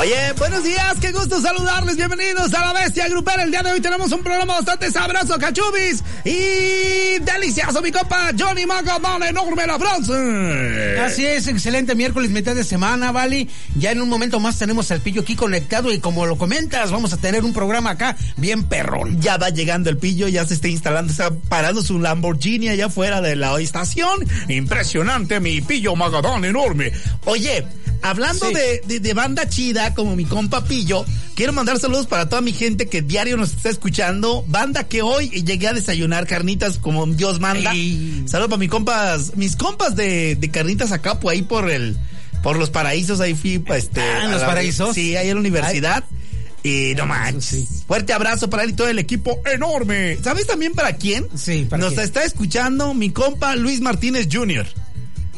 Oye, buenos días, qué gusto saludarles, bienvenidos a la Bestia Grupera. El día de hoy tenemos un programa bastante sabroso, cachubis y delicioso, mi copa Johnny Magadón, enorme la France. Así es, excelente miércoles, mitad de semana, ¿vale? Ya en un momento más tenemos al pillo aquí conectado y como lo comentas, vamos a tener un programa acá bien perrón. Ya va llegando el pillo, ya se está instalando, está parando su Lamborghini allá afuera de la estación. Impresionante, mi pillo Magadón, enorme. Oye, hablando Sí. de, de- de banda chida, como mi compa Pillo, quiero mandar saludos para toda mi gente que diario nos está escuchando. Banda que hoy llegué a desayunar carnitas como Dios manda. Ey. Saludos para mis compas, mis compas de, de carnitas acá, pues ahí por el, por los paraísos, ahí fui, pues, este. Ah, ¿en a los la- paraísos? Sí, ahí en la universidad. Y no manches. sí. Fuerte abrazo para él y todo el equipo enorme. ¿Sabes también para quién? Sí, ¿para Nos quién? está escuchando mi compa Luis Martínez Jr.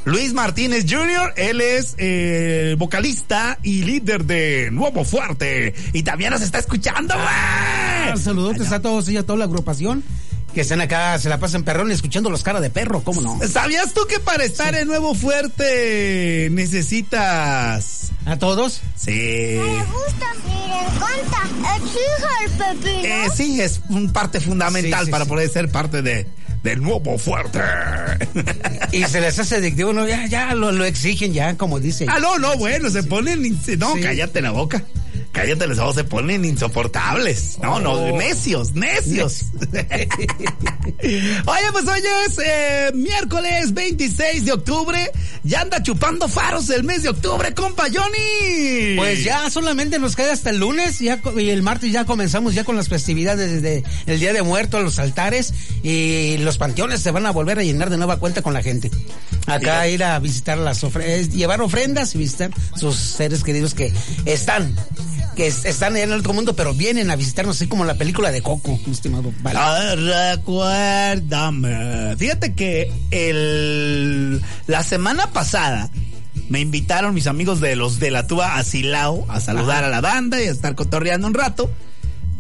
Luis Martínez Jr., él es eh, vocalista y líder de Nuevo Fuerte. Y también nos está escuchando, güey. Ah, Saludos a todos y a toda la agrupación que están acá, se la pasan perrón escuchando los cara de perro, ¿cómo no? ¿Sabías tú que para estar en Nuevo Fuerte necesitas... A todos. Sí. Me gusta, miren, canta, exige el pepino. Eh, sí, es un parte fundamental Sí, sí, para sí. poder ser parte de del Nuevo Fuerte. Y se les hace adictivo, no, ya, ya lo, lo exigen, ya, como dice. Ah, no, no, bueno, se ponen. No, Sí. cállate la boca. Cállate los ojos, se ponen insoportables. No, no, Oh. necios, necios. Oye, pues hoy es eh, miércoles 26 de octubre. Ya anda chupando faros el mes de octubre, compa Johnny. Pues ya solamente nos queda hasta el lunes ya, y el martes ya comenzamos ya con las festividades desde el Día de Muertos, los altares y los panteones se van a volver a llenar de nueva cuenta con la gente. Acá ir a visitar las ofrendas, llevar ofrendas y visitar sus seres queridos que están, que es- están allá en el otro mundo, pero vienen a visitarnos así como la película de Coco, mi estimado. Vale. Ah, recuérdame. Fíjate que el la semana pasada me invitaron mis amigos de los de la tuba a Silao a saludar Ajá. a la banda y a estar cotorreando un rato.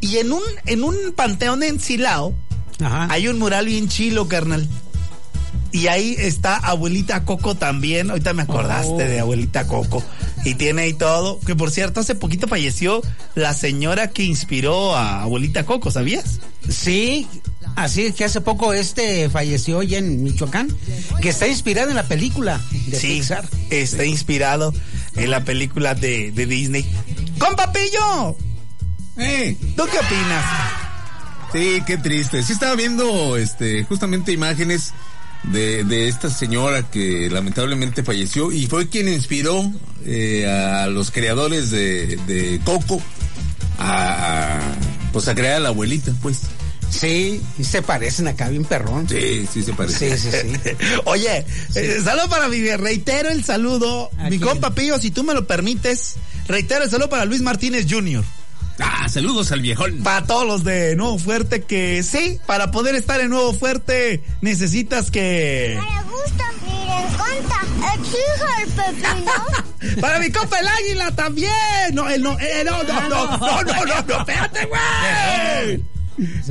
Y en un en un panteón en Silao Ajá. hay un mural bien chilo, carnal. Y ahí está abuelita Coco también. Ahorita me acordaste Oh. de abuelita Coco. Y tiene ahí todo. Que por cierto, hace poquito falleció la señora que inspiró a abuelita Coco, ¿sabías? Sí, así que hace poco este falleció ya en Michoacán, que está inspirada en la película de sí, Pixar. está inspirado en la película de, de Disney. ¡Compa Pillo! Eh, ¿Tú qué opinas? sí, qué triste. Sí estaba viendo, este, justamente imágenes de, de esta señora que lamentablemente falleció y fue quien inspiró eh, a los creadores de, de Coco a, a, pues a crear a la abuelita, pues. Sí, y se parecen acá bien perrón. Sí, sí se parece. Sí, sí, sí. Oye, eh, saludo para mi, reitero el saludo, ¿A mi quién? compa Pillo, si tú me lo permites, reitero el saludo para Luis Martínez Jr. Ah, saludos al viejón. Para todos los de Nuevo Fuerte que sí, para poder estar en Nuevo Fuerte necesitas que... Me gusta, miren, canta, exige el pepino. Para mi compa el águila también. No, él no, eh, no, no, no, no, no, no, no, espérate, güey.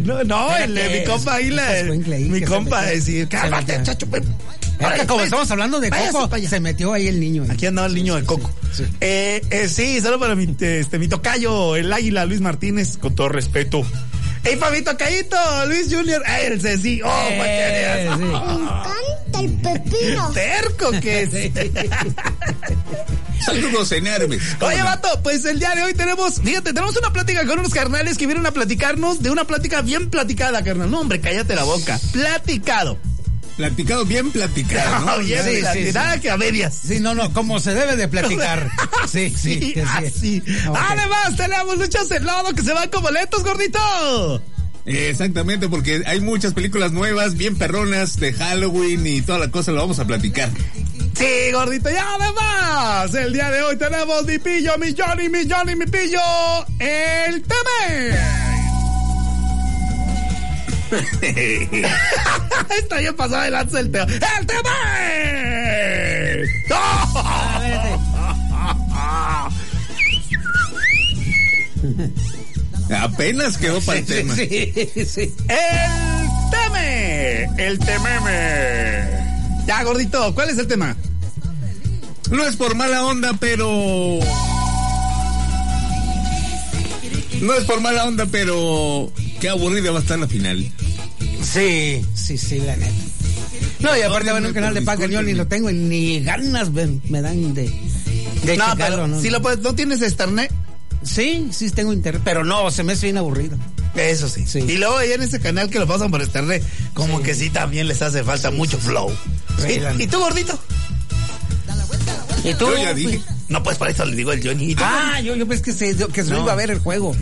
No, no, el, mi compa ahí mi compa decir, cálmate, chacho. Es que como estamos hablando de Coco, se metió ahí el niño. Aquí andaba el niño de Coco. Sí. Eh, eh, sí, solo para mi, este, mi tocayo, el águila Luis Martínez, con todo respeto. ¡Ey, para mi tocayito, Luis Junior! ¡Ey, el Ceci! ¡Oh, Eh, sí. Me encanta el pepino. ¡Terco que es! Saludos enormes. ¿Cómo Oye, vato, pues el día de hoy tenemos, fíjate, tenemos una plática con unos carnales que vienen a platicarnos de una plática bien platicada, carnal. No, hombre, cállate la boca. Platicado. Platicado, bien platicado, ¿no? bien Sí, sí, platicado. sí. Nada que a medias. Sí, no, no, como se debe de platicar. Sí, sí. Sí, sí. así. Ok. Además, tenemos luchas en lodo que se van como lentos, gordito. Exactamente, porque hay muchas películas nuevas, bien perronas, de Halloween y toda la cosa, lo vamos a platicar. Sí, gordito. Y además, el día de hoy tenemos mi pillo, mi Johnny, mi Johnny, mi pillo, el Teme. Está bien pasado de lanza el Teme. ¡El Teme! Apenas quedó para el tema. Sí, sí. ¡El Teme! ¡El Tememe! Ya, gordito, ¿cuál es el tema? No es por mala onda, pero No es por mala onda, pero qué aburrida va a estar la final. Sí, sí, sí, la neta. No, y aparte va en un canal de Paca, yo ni lo tengo y ni ganas me, me dan de, de No, checarlo, pero ¿no? si lo puedes, ¿no tienes internet? Sí, sí tengo internet, pero no, se me hace bien aburrido. Eso sí. Sí. Y luego ahí en ese canal que lo pasan por internet, como Sí. que sí también les hace falta mucho flow. Sí, la ¿Y, y tú, gordito? ¿Y tú? Yo ya dije. No, pues para eso le digo el Johnny. Ah, yo, yo pensé que se, que se No. iba a ver el juego.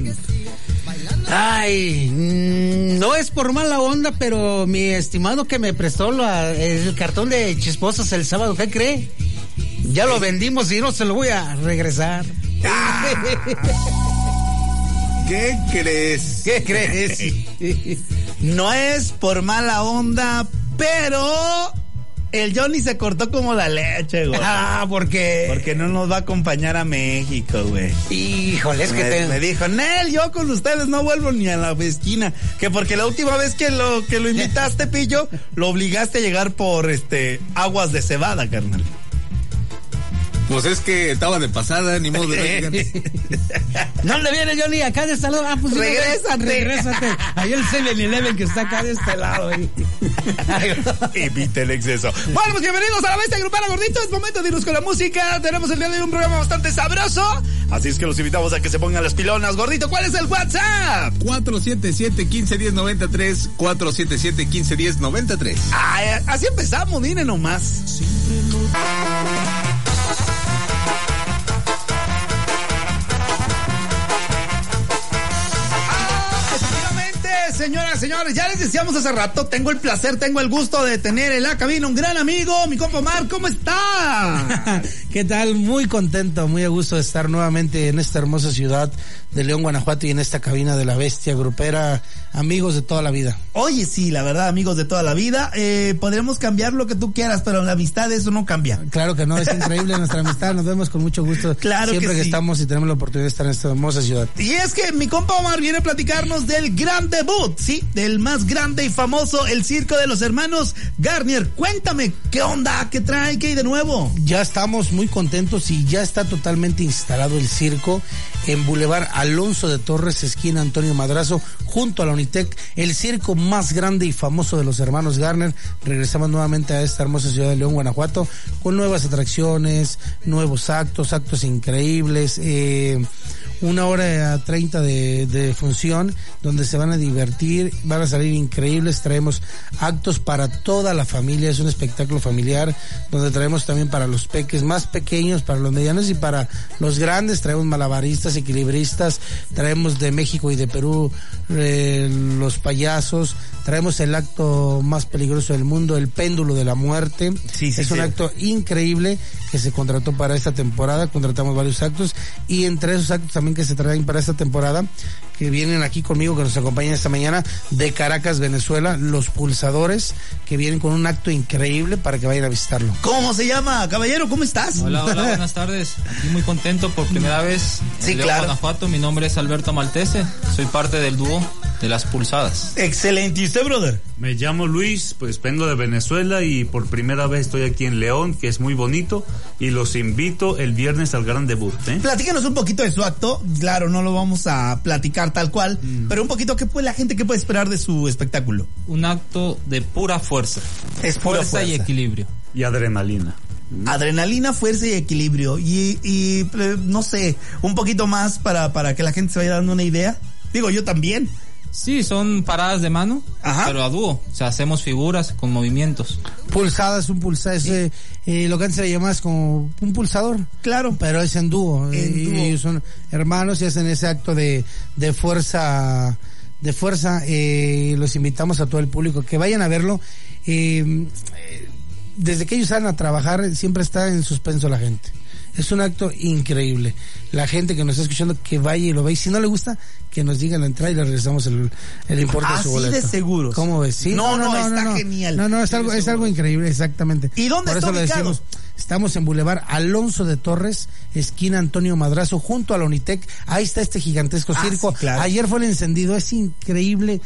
Ay, mm, no es por mala onda, pero mi estimado que me prestó la- el cartón de chisposas el sábado, ¿qué cree? Ya lo vendimos y no se lo voy a regresar. ¿Qué crees? ¿Qué crees? No es por mala onda, pero el Johnny se cortó como la leche, güey. ah, porque... Porque no nos va a acompañar a México, güey. Híjole, es que me, te... me dijo, Nel, yo con ustedes no vuelvo ni a la esquina. Que porque la última vez que lo, que lo invitaste, Pillo, lo obligaste a llegar por este aguas de cebada, carnal. Pues es que estaba de pasada, ni modo de ¿Dónde viene Johnny? Acá de este lado. Ah, pues Regrésate. Regrésate. Ahí el 7-Eleven que está acá de este lado. Evita el exceso. Bueno, pues bienvenidos a la bestia grupera gordito. Es momento de irnos con la música. Tenemos el día de hoy un programa bastante sabroso. Así es que los invitamos a que se pongan las pilonas. Gordito, ¿cuál es el WhatsApp? 477-1510-93, 477-1510-93. Ay, así empezamos, miren nomás. Ah, efectivamente, Señoras, señores, ya les decíamos hace rato, tengo el placer, tengo el gusto de tener en la cabina un gran amigo, mi compa Omar, ¿cómo está? ¿Qué tal? Muy contento, muy a gusto de estar nuevamente en esta hermosa ciudad de León, Guanajuato y en esta cabina de la bestia grupera, amigos de toda la vida. Oye, sí, la verdad, amigos de toda la vida, eh, podremos cambiar lo que tú quieras, pero la amistad eso no cambia. Claro que no, es increíble nuestra amistad, nos vemos con mucho gusto Claro que siempre que, sí. estamos y tenemos la oportunidad de estar en esta hermosa ciudad. Y es que mi compa Omar viene a platicarnos del gran debut, sí, del más grande y famoso, el circo de los hermanos Garnier. Cuéntame, ¿qué onda? ¿Qué trae? ¿Qué hay de nuevo? Ya estamos muy contentos y ya está totalmente instalado el circo en Boulevard Alonso de Torres, esquina Antonio Madrazo, junto a la Unitec, el circo más grande y famoso de los hermanos Garner. Regresamos nuevamente a esta hermosa ciudad de León, Guanajuato, con nuevas atracciones, nuevos actos, actos increíbles, eh, una hora a 30 de, de función donde se van a divertir, van a salir increíbles, traemos actos para toda la familia, es un espectáculo familiar donde traemos también para los peques más pequeños, para los medianos y para los grandes, traemos malabaristas, equilibristas, traemos de México y de Perú eh, los payasos, traemos el acto más peligroso del mundo, el péndulo de la muerte, Sí, sí, es un acto increíble que se contrató para esta temporada, contratamos varios actos y entre esos actos también que se traen para esta temporada, que vienen aquí conmigo, que nos acompañan esta mañana, de Caracas, Venezuela, los pulsadores, que vienen con un acto increíble para que vayan a visitarlo. ¿Cómo se llama? Caballero, ¿cómo estás? Hola, hola, buenas tardes. Aquí muy contento por primera vez en Sí, León, claro. Guanajuato. Mi nombre es Alberto Maltese. Soy parte del dúo de las pulsadas. Excelente. ¿Y usted, brother? Me llamo Luis, pues vengo de Venezuela y por primera vez estoy aquí en León, que es muy bonito, y los invito el viernes al gran debut. ¿eh? Platícanos un poquito de su acto. Claro, no lo vamos a platicar tal cual, Mm. pero un poquito, ¿qué puede la gente que puede esperar de su espectáculo? Un acto de pura fuerza. Es pura fuerza, y equilibrio. Y adrenalina. Adrenalina, fuerza y equilibrio. Y, y eh, no sé, un poquito más para, para que la gente se vaya dando una idea. Digo, yo también. Sí, son paradas de mano, Ajá. pero a dúo. O sea, hacemos figuras con movimientos. Pulsadas, un pulsador, es, eh, eh, lo que antes le llamaba es como un pulsador. Claro. Pero es en dúo. En eh, dúo. Ellos son hermanos y hacen ese acto de, de fuerza, de fuerza. Eh, los invitamos a todo el público que vayan a verlo. Eh, desde que ellos salen a trabajar, siempre está en suspenso la gente. Es un acto increíble. La gente que nos está escuchando, que vaya y lo vea. Y si no le gusta, que nos diga la entrada y le regresamos el, el importe de Así su boleto. de seguros. ¿Cómo ves? ¿Sí? No, no, está genial. No, no, es algo, es algo increíble, exactamente. ¿Y dónde Por está eso ubicado? decimos. Estamos en Boulevard Alonso de Torres, esquina Antonio Madrazo, junto a la Unitec. Ahí está este gigantesco Ah, circo. sí, claro. Ayer fue el encendido, es increíble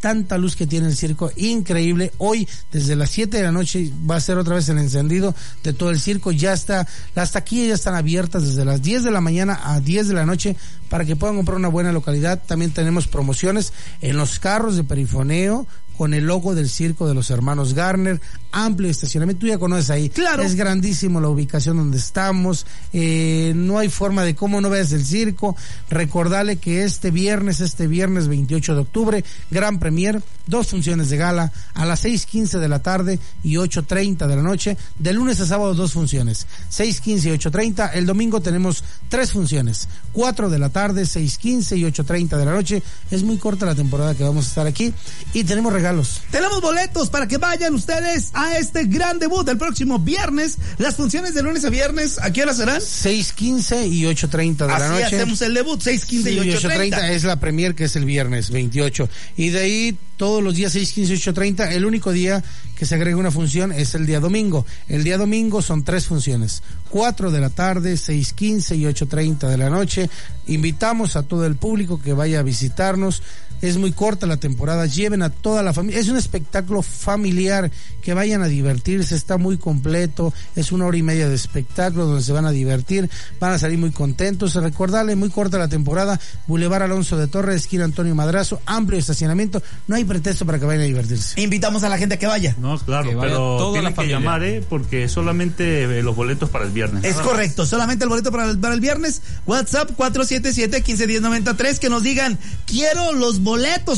tanta luz que tiene el circo, increíble. Hoy, desde las 7 de la noche, va a ser otra vez el encendido de todo el circo. Ya está, las taquillas ya están abiertas desde las 10 de la mañana a 10 de la noche para que puedan comprar una buena localidad. También tenemos promociones en los carros de perifoneo con el logo del circo de los hermanos Garner, amplio estacionamiento, tú ya conoces ahí, Claro. es grandísimo la ubicación donde estamos, eh, no hay forma de cómo no veas el circo, recordarle que este viernes, este viernes 28 de octubre, gran premier, dos funciones de gala, a las 6.15 de la tarde y 8.30 de la noche, de lunes a sábado dos funciones, 6.15 y 8.30, el domingo tenemos tres funciones, 4 de la tarde, 6.15 y 8.30 de la noche, es muy corta la temporada que vamos a estar aquí y tenemos regalos. Tenemos boletos para que vayan ustedes a este gran debut el próximo viernes. Las funciones de lunes a viernes, ¿a qué hora serán? 6.15 y 8.30 de la Así noche. hacemos el debut, 6, 15 Sí, y 8.30. es la premier que es el viernes 28. Y de ahí todos los días 6, 15, 8, 30. El único día que se agrega una función es el día domingo. El día domingo son tres funciones. 4 de la tarde, 6, 15 y 8, 30 de la noche. Invitamos a todo el público que vaya a visitarnos. Es muy corta la temporada, lleven a toda la familia. Es un espectáculo familiar, que vayan a divertirse, está muy completo, es una hora y media de espectáculo donde se van a divertir, van a salir muy contentos. Recordarle, muy corta la temporada, Boulevard Alonso de Torres, esquina Antonio Madrazo, amplio estacionamiento, no hay pretexto para que vayan a divertirse. Invitamos a la gente a que vaya. No, claro, vaya pero toda tienen la que llamar, ¿eh? Porque solamente eh, los boletos para el viernes. Es correcto, solamente el boleto para el, para el viernes. WhatsApp 477-151093. Que nos digan, quiero los boletos,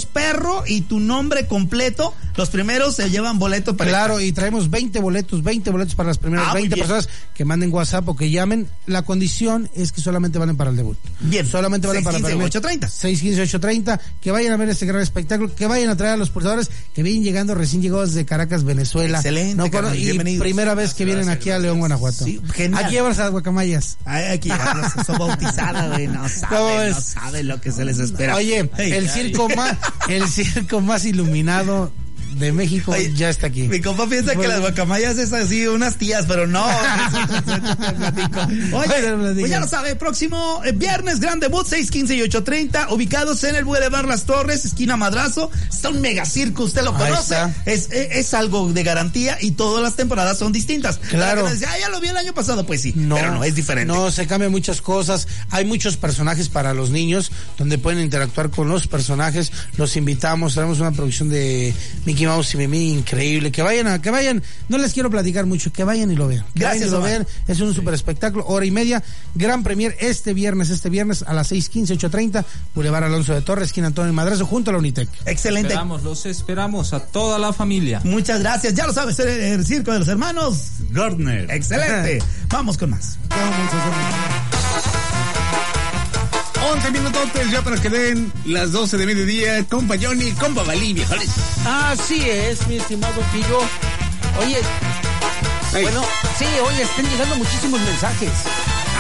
perro, y tu nombre completo. Los primeros se llevan boleto para Claro, y traemos 20 boletos, 20 boletos para las primeras Ah, muy 20 bien. personas que manden WhatsApp o que llamen. La condición es que solamente valen para el debut. Bien. Solamente valen para el 6:15, primer- 8:30. 6:15, 8:30. Que vayan a ver este gran espectáculo, que vayan a traer a los pulsadores que vienen llegando recién llegados de Caracas, Venezuela. Excelente, No, carnal, y bienvenidos. primera vez que vienen aquí a León, Guanajuato. Sí, genial. Aquí llevas a Guacamayas. Ay, aquí son bautizadas, güey. No ¿Cómo saben, no saben lo que se les espera. Oye, Hey, el ay. circo más, el circo más iluminado de México Oye, ya está aquí. Mi compa piensa que las guacamayas es así, unas tías, pero no. Bueno, Oye, pues ya lo sabe, próximo eh, viernes, gran debut, 6, 15 y 8.30, ubicados en el Boulevard Las Torres, esquina Madrazo. Está un megacirco, usted lo conoce. Es, es, es algo de garantía y todas las temporadas son distintas. Claro. Dice, ah, ya lo vi el año pasado, pues sí, No, pero no, es diferente. No, se cambian muchas cosas. Hay muchos personajes para los niños donde pueden interactuar con los personajes. Los invitamos, tenemos una producción de Mickey Mouse y Mimi increíble. Que vayan, a, que vayan. No les quiero platicar mucho, que vayan y lo vean. Que Gracias, vayan y lo vean. Es un super espectáculo, hora y media. Gran premier este viernes, este viernes a las 6:15, 8:30, Boulevard Alonso de Torres, esquina Antonio Madrazo, junto a la Unitec. Excelente. Esperamos, los esperamos a toda la familia. Muchas gracias. Ya lo sabes, el, el circo de los hermanos. Gardner. Excelente. Vamos con más. 11 minutos ya para que den las 12 de mediodía. Compa Johnny, compa Balí, viejones. Así es, mi estimado Pillo. Oye, Ey, bueno, sí, oye, están llegando muchísimos mensajes.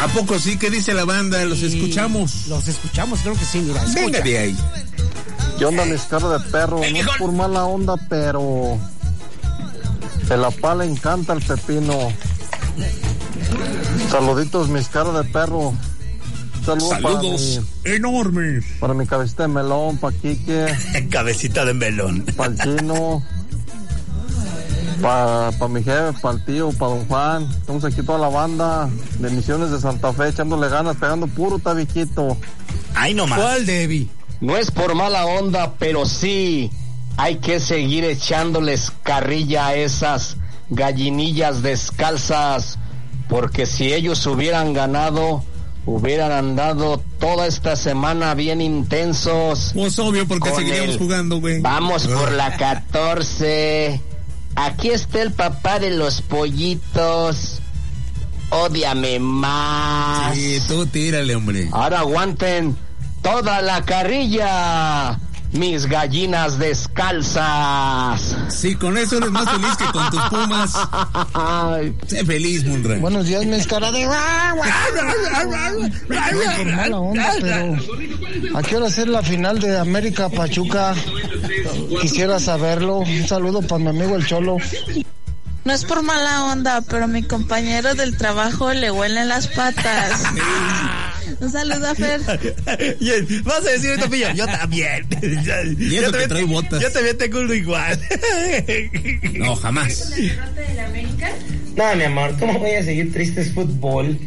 ¿A poco sí? ¿Qué dice la banda? Los Y escuchamos. Los escuchamos, creo que sí, mira. Escucha. Venga de ahí. ¿Qué onda, mis caras de perro? No es por mala onda, pero. De la pala encanta el pepino. Saluditos, mis caras de perro. Saludos Saludos enormes. Para mi, para mi cabecita de melón, pa' Quique, Cabecita de melón. pa' el chino, pa, pa mi jefe, pa el tío, pa don Juan. Estamos aquí toda la banda de Misiones de Santa Fe, echándole ganas, pegando puro tabiquito. Ay, no más. ¿Cuál, Debbie? No es por mala onda, pero sí hay que seguir echándoles carrilla a esas gallinillas descalzas, porque si ellos hubieran ganado, hubieran andado toda esta semana bien intensos. Pues obvio, porque seguiríamos el- jugando, güey. Vamos por la 14. Aquí está el papá de los pollitos. Ódiame más. Sí, tú tírale, hombre. Ahora aguanten toda la carrilla, mis gallinas descalzas. Sí, con eso eres más feliz que con tus pumas. Sé feliz, Munra. Buenos días, mis caras de por mala onda, pero ¿a qué hora es la final de América Pachuca? Quisiera saberlo. Un saludo para mi amigo el Cholo. No es por mala onda, pero mi compañero del trabajo le huelen las patas. Un saludo a Fer. Y- Vas a decir ahorita, pillo, yo también. Y eso que trae botas. Yo también tengo uno igual. No, jamás. No, mi amor, ¿cómo voy a seguir tristes fútbol?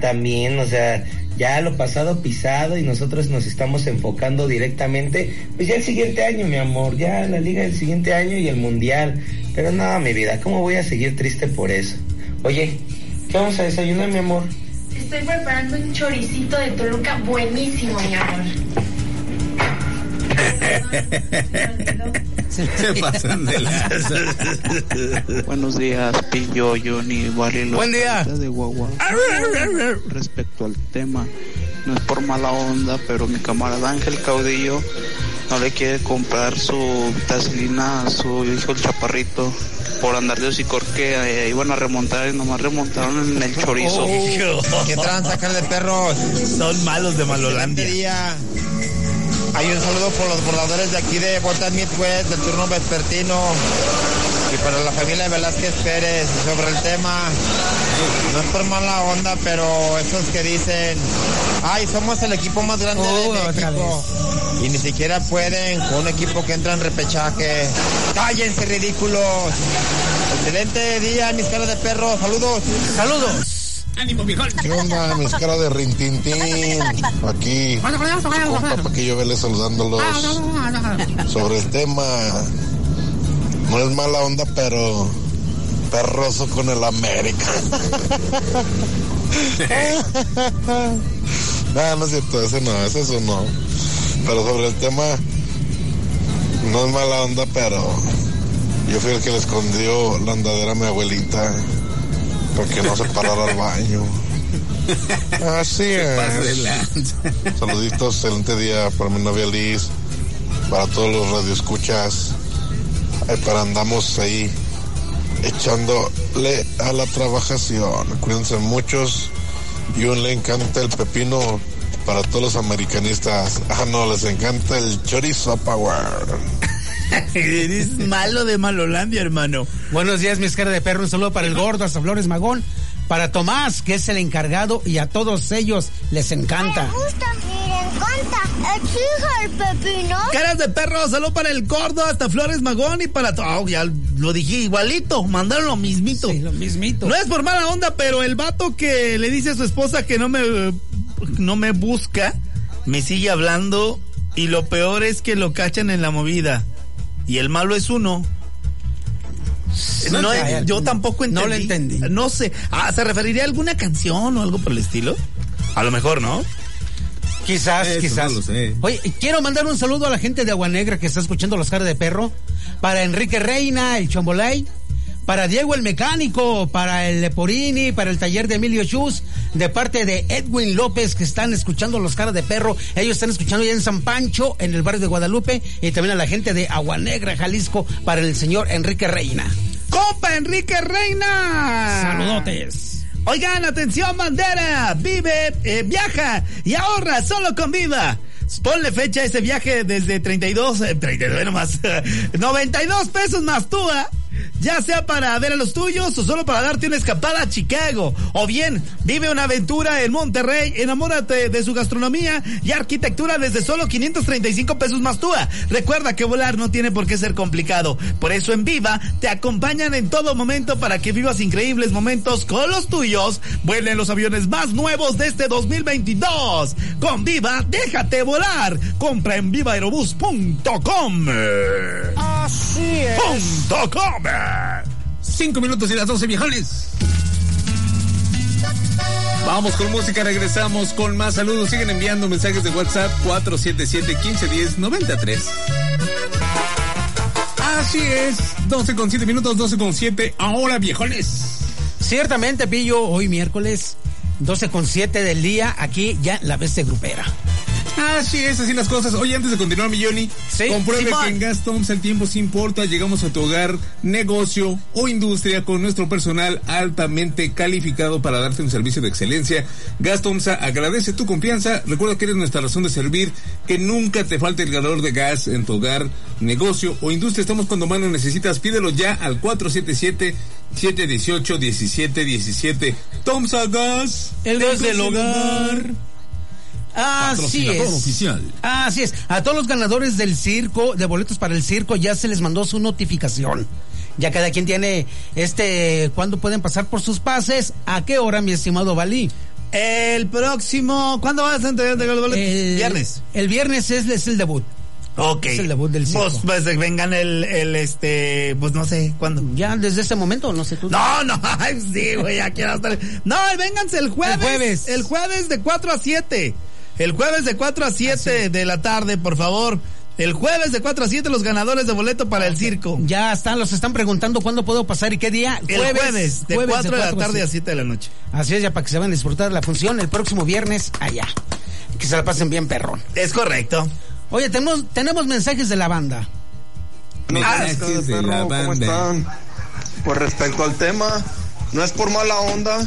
También, o sea, ya lo pasado pisado y nosotros nos estamos enfocando directamente, pues ya el siguiente año, mi amor, ya la liga del siguiente año y el mundial. Pero no, mi vida, ¿cómo voy a seguir triste por eso? Oye, ¿qué vamos a desayunar, mi amor? Estoy preparando un choricito de Toluca buenísimo, mi amor. Se pasan de lanza. Buenos días, Pillo, Johnny, Wally, los Buen día. de Guagua. Respecto al tema, no es por mala onda, pero mi camarada Ángel Caudillo no le quiere comprar su vitacilina a su hijo el chaparrito por andar de hocicor que eh, iban a remontar y nomás remontaron en el chorizo. ¿Qué tranza, de perros? Son malos de Malolandia. Hay un saludo por los bordadores de aquí de Puertas Midwest del turno vespertino y para la familia de Velázquez Pérez sobre el tema. No es por mala onda, pero esos que dicen, ay, somos el equipo más grande Oh, de otra México. Y ni siquiera pueden con un equipo que entra en repechaje. Cállense, ridículos. Excelente día, mis caras de perro. Saludos. Saludos. Ánimo, viejón. ¿Qué onda, mis caras de rintintín? Aquí, compa Paquillo Vélez saludándolos. Sobre el tema, no es mala onda, pero perroso con el América. no, no es cierto, ese no, ese eso no. Pero sobre el tema, no es mala onda, pero yo fui el que le escondió la andadera a mi abuelita para que no se parara al baño. Así es. Saluditos, excelente día para mi novia Liz, para todos los radioescuchas. Para andamos ahí echándole a la trabajación. Cuídense muchos y un le encanta el pepino para todos los americanistas. Ah, no, les encanta el chorizo power. Eres malo de Malolandia, hermano. Buenos días, mis caras de perro. Un saludo para el gordo, hasta Flores Magón. Para Tomás, que es el encargado, y a todos ellos les encanta. Me gusta, miren, canta. Exige el pepino. Caras de perro, saludo para el gordo, hasta Flores Magón y para todo. Oh, ya lo dije igualito, mandaron lo mismito. Sí, lo mismito. No es por mala onda, pero el vato que le dice a su esposa que no me, no me busca, me sigue hablando y lo peor es que lo cachan en la movida. Y el malo es uno. No yo tampoco entendí. No lo entendí. No sé. Ah, ¿Se referiría a alguna canción o algo por el estilo? A lo mejor, ¿no? Quizás, Eso quizás. no lo sé. Oye, quiero mandar un saludo a la gente de Agua Negra que está escuchando los caras de perro. Para Enrique Reina, el Chombolay. Para Diego el Mecánico, para el Leporini, para el taller de Emilio Chus, de parte de Edwin López, que están escuchando los caras de perro. Ellos están escuchando ya en San Pancho, en el barrio de Guadalupe, y también a la gente de Agua Negra, Jalisco, para el señor Enrique Reina. ¡Compa Enrique Reina! Saludotes. Oigan, atención, bandera. Vive, eh, viaja y ahorra solo con Viva. Ponle fecha a ese viaje desde 32, eh, 32 nomás, 92 pesos más tú, ¿ah? Ya sea para ver a los tuyos o solo para darte una escapada a Chicago. O bien, vive una aventura en Monterrey, enamórate de su gastronomía y arquitectura desde solo 535 pesos más tú. Recuerda que volar no tiene por qué ser complicado. Por eso en Viva te acompañan en todo momento para que vivas increíbles momentos con los tuyos. Vuelen los aviones más nuevos de este 2022. Con Viva, déjate volar. Compra en vivaerobus.com. Así com. Cinco minutos y las doce viejones. Vamos con música, regresamos con más saludos. Siguen enviando mensajes de WhatsApp 477-1510-93. Así es, 12 con 7 minutos, 12 con 7. Ahora, viejones. Ciertamente, Pillo, hoy miércoles, 12 con 7 del día, aquí ya la bestia grupera. Así es, así las cosas. Oye, antes de continuar, mi Johnny, Sí, compruebe Simón. que en Gas Toms el tiempo sí importa. Llegamos a tu hogar, negocio o industria con nuestro personal altamente calificado para darte un servicio de excelencia. Gas Tomsa agradece tu confianza. Recuerda que eres nuestra razón de servir. Que nunca te falte el ganador de gas en tu hogar, negocio o industria. Estamos cuando más lo necesitas. Pídelo ya al 477 718 1717. Tomsa Gas, El gas del hogar. Así es. oficial. Así es. A todos los ganadores del circo, de boletos para el circo, ya se les mandó su notificación. Ya cada quien tiene este, cuándo pueden pasar por sus pases, a qué hora, mi estimado Balí. El próximo, ¿cuándo vas a entregar el boleto? El Viernes. El viernes es, es el debut. Ok. Es el debut del circo. Pues, pues vengan el, el, este, pues no sé, ¿cuándo? Ya desde ese momento, no sé tú. No, no, ay, sí, güey, ya quiero estar. No, vénganse el jueves. El jueves. El jueves de 4 a 7. El jueves de 4 a 7 de la tarde, por favor. El jueves de 4 a 7 los ganadores de boleto para el circo. Ya están, los están preguntando cuándo puedo pasar y qué día. El jueves, de jueves 4 de la 4 tarde a siete. 7 de la noche. Así es, ya para que se van a disfrutar la función el próximo viernes allá. Que se la pasen bien, perrón. Es correcto. Oye, tenemos, tenemos mensajes de la banda. Mensajes de la ¿Cómo banda. están? Pues respecto al tema, no es por mala onda,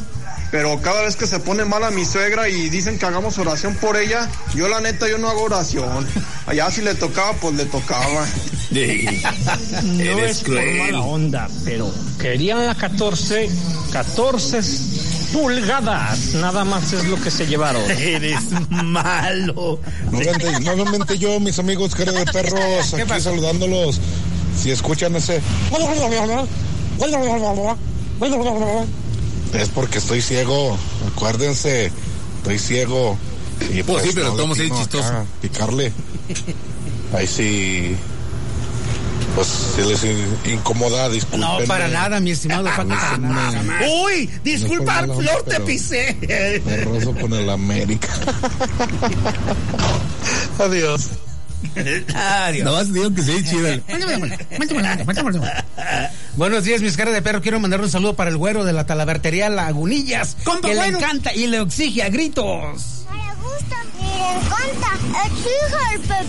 pero cada vez que se pone mala mi suegra y dicen que hagamos oración por ella, yo la neta yo no hago oración. Allá si le tocaba, pues le tocaba. No Eres es por cruel. mala onda, pero querían la 14, 14 pulgadas, nada más es lo que se llevaron. Eres malo. Nuevamente, nuevamente yo, mis amigos cara de perros, aquí saludándolos. Si escuchan ese, es porque estoy ciego. Acuérdense, estoy ciego. Y Pues sí, pero no le todos ahí atino chistoso. acá, Picarle. Ahí sí. Pues si les in- incomoda, disculpen. No, para nada, mi estimado Paco, para nada. Uy, disculpa, No Flor, onda, te pero- pisé. Perroso con el América. Adiós. Adiós. Nada más digo que sí, chido. Buenos días, mis caras de perro. Quiero mandar un saludo para el güero de la talavertería Lagunillas. Compa, que le encanta y le exige a gritos. El.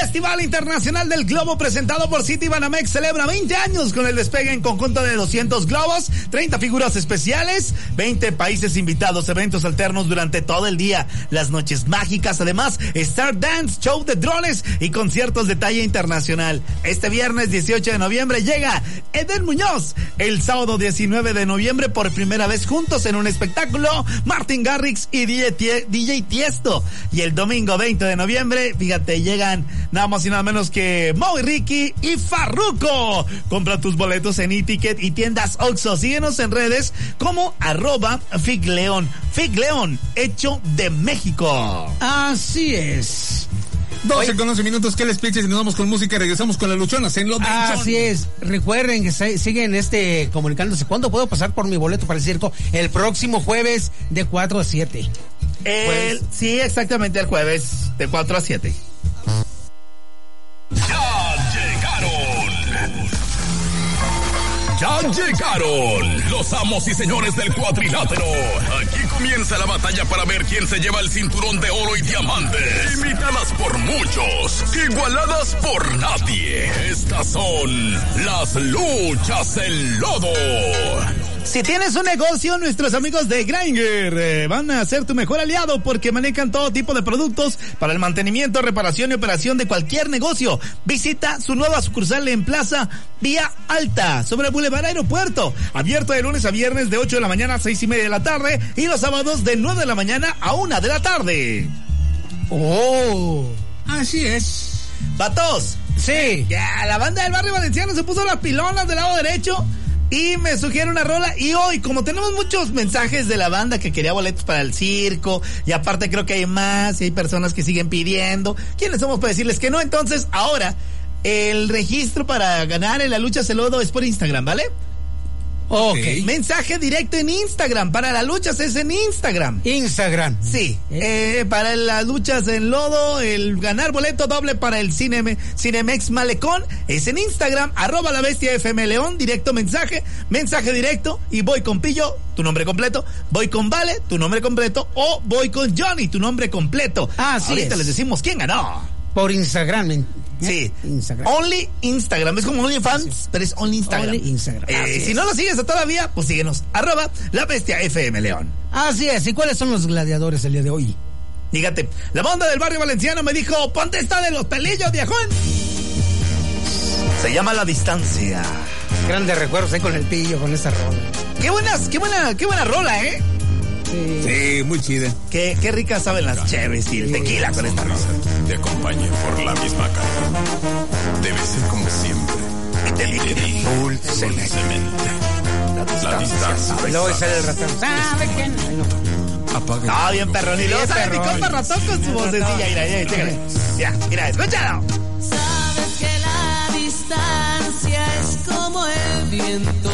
Festival Internacional del Globo presentado por City Banamex celebra 20 años con el despegue en conjunto de 200 globos, 30 figuras especiales, 20 países invitados, eventos alternos durante todo el día, las noches mágicas, además Star Dance, show de drones y conciertos de talla internacional. Este viernes 18 de noviembre llega Eden Muñoz. El sábado 19 de noviembre por primera vez juntos en un espectáculo, Martin Garrix y DJ Tiesto. Y el domingo 20 de noviembre, fíjate, llegan nada más y nada menos que Mo y Ricky y Farruko. Compra tus boletos en e-ticket y tiendas Oxxo. Síguenos en redes como arroba Figleón. Figleón, hecho de México. Así es. 12 con 11 minutos. ¿Qué les piches? Y nos vamos con música y regresamos con las luchonas en los Así es. Recuerden que se- siguen este comunicándose. ¿Cuándo puedo pasar por mi boleto para el circo? El próximo jueves de 4 a 7. El, sí, exactamente el jueves de 4 a 7. Ya llegaron los amos y señores del cuadrilátero. Aquí comienza la batalla para ver quién se lleva el cinturón de oro y diamantes. Imitadas por muchos, igualadas por nadie. Estas son las luchas en lodo. Si tienes un negocio, nuestros amigos de Grainger eh, van a ser tu mejor aliado porque manejan todo tipo de productos para el mantenimiento, reparación y operación de cualquier negocio. Visita su nueva sucursal en Plaza Vía Alta, sobre Boulevard Aeropuerto. Abierto de lunes a viernes de 8 de la mañana a 6 y media de la tarde y los sábados de 9 de la mañana a 1 de la tarde. Oh. Así es. Vatos. Sí. Ya, la banda del barrio valenciano se puso las pilonas del lado derecho y me sugiere una rola. Y hoy, como tenemos muchos mensajes de la banda que quería boletos para el circo, y aparte creo que hay más, y hay personas que siguen pidiendo. ¿Quiénes somos para decirles que no? Entonces, ahora, el registro para ganar en la lucha celodo es por Instagram, ¿vale? Ok. Mensaje directo en Instagram. Para las luchas es en Instagram. Instagram. Sí. Eh, para las luchas en lodo, el ganar boleto doble para el Cine, Cinemex Malecón es en Instagram, arroba la bestia FM León, directo mensaje, mensaje directo, y voy con Pillo, tu nombre completo, voy con Vale, tu nombre completo, o voy con Johnny, tu nombre completo. Así Ahorita es. les decimos quién ganó. Por Instagram. ¿eh? Sí. Instagram. Only Instagram. Es como OnlyFans, pero es Only Instagram. Only Instagram. Eh, si no lo sigues todavía, pues síguenos. Arroba la bestia FM León. Así es. ¿Y cuáles son los gladiadores el día de hoy? Fíjate, la banda del barrio valenciano me dijo, ponte esta de los pelillos, viejón. Se llama La Distancia. Grandes recuerdos ahí con el pillo, con esa rola. Qué buenas, qué buena, qué buena rola, ¿eh? Sí, muy chida. Qué, qué ricas saben las cheves y el tequila con esta rosa. Te acompañe por la misma calle. Debe ser como siempre. Te di dulcemente. La distancia. Luego sale el ratón. ¿Sabe quién? Apaga. Ah, bien perrón. Y luego sale mi compa ratón con su vocecilla. Mira, mira, chécale. Mira, mira, escúchalo. Sabes que la distancia es como el viento.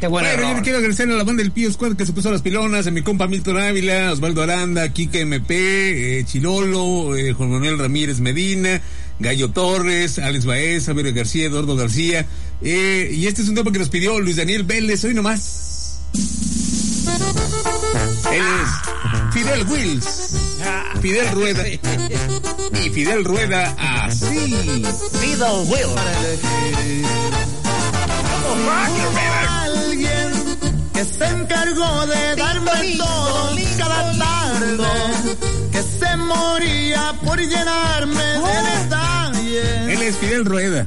Qué buena Bueno, yo quiero agradecer a la banda del Pío Squad que se puso las pilonas, a mi compa Milton Ávila, Osvaldo Aranda, Kike MP, eh, Chilolo, eh, Juan Manuel Ramírez Medina, Gallo Torres, Alex Baez, Javier García, Eduardo García. eh, y este es un tema que nos pidió Luis Daniel Vélez, hoy nomás. Él es Fidel Wills, Fidel Rueda. Y Fidel Rueda así. Fidel Will. Alguien que se encargó de darme todo cada tarde, que se moría por llenarme de detalles. Él es Fidel Rueda.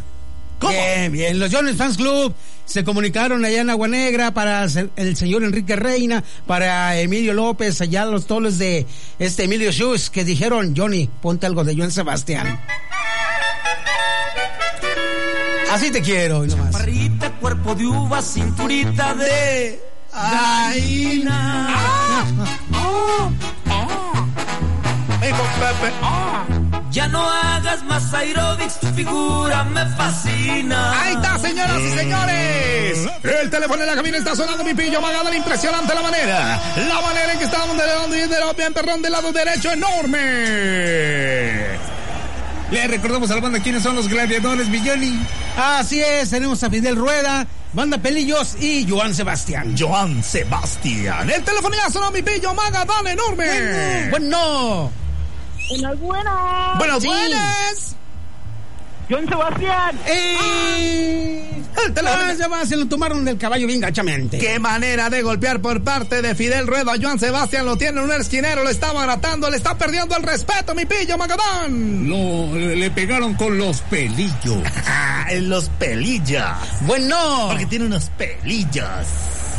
Bien, bien. Los Jones Fans Club se comunicaron allá en Agua Negra para el señor Enrique Reina, para Emilio López, allá los toles de este Emilio Schus, que dijeron, Johnny, ponte algo de Joan Sebastián. Así te quiero, hoy nomás. Parrita, cuerpo de uva, cinturita de gallina. Ya no hagas más aerobics, tu figura me fascina. Ahí está, señoras y señores. El teléfono en la cabina está sonando mi pillo Magadán. Impresionante la manera. La manera en que estábamos de lado y de bien perrón del lado derecho, enorme. Le recordamos a la banda quiénes son los gladiadores, Villoni. Así es, tenemos a Fidel Rueda, Banda Pelillos y Joan Sebastián. Joan Sebastián. El teléfono ya sonó mi pillo Magadán enorme. Bueno, Buenas, buenas. Buenas, Sí. buenas. John Sebastián. teléfono. Joan Sebastián lo tomaron del caballo bien gachamente. Qué manera de golpear por parte de Fidel Rueda. Joan Sebastián lo tiene en un esquinero, lo está baratando, le está perdiendo el respeto, mi pillo Magadán. Lo, le pegaron con los pelillos. Ah, en los pelillos. Bueno, Porque tiene unos pelillos.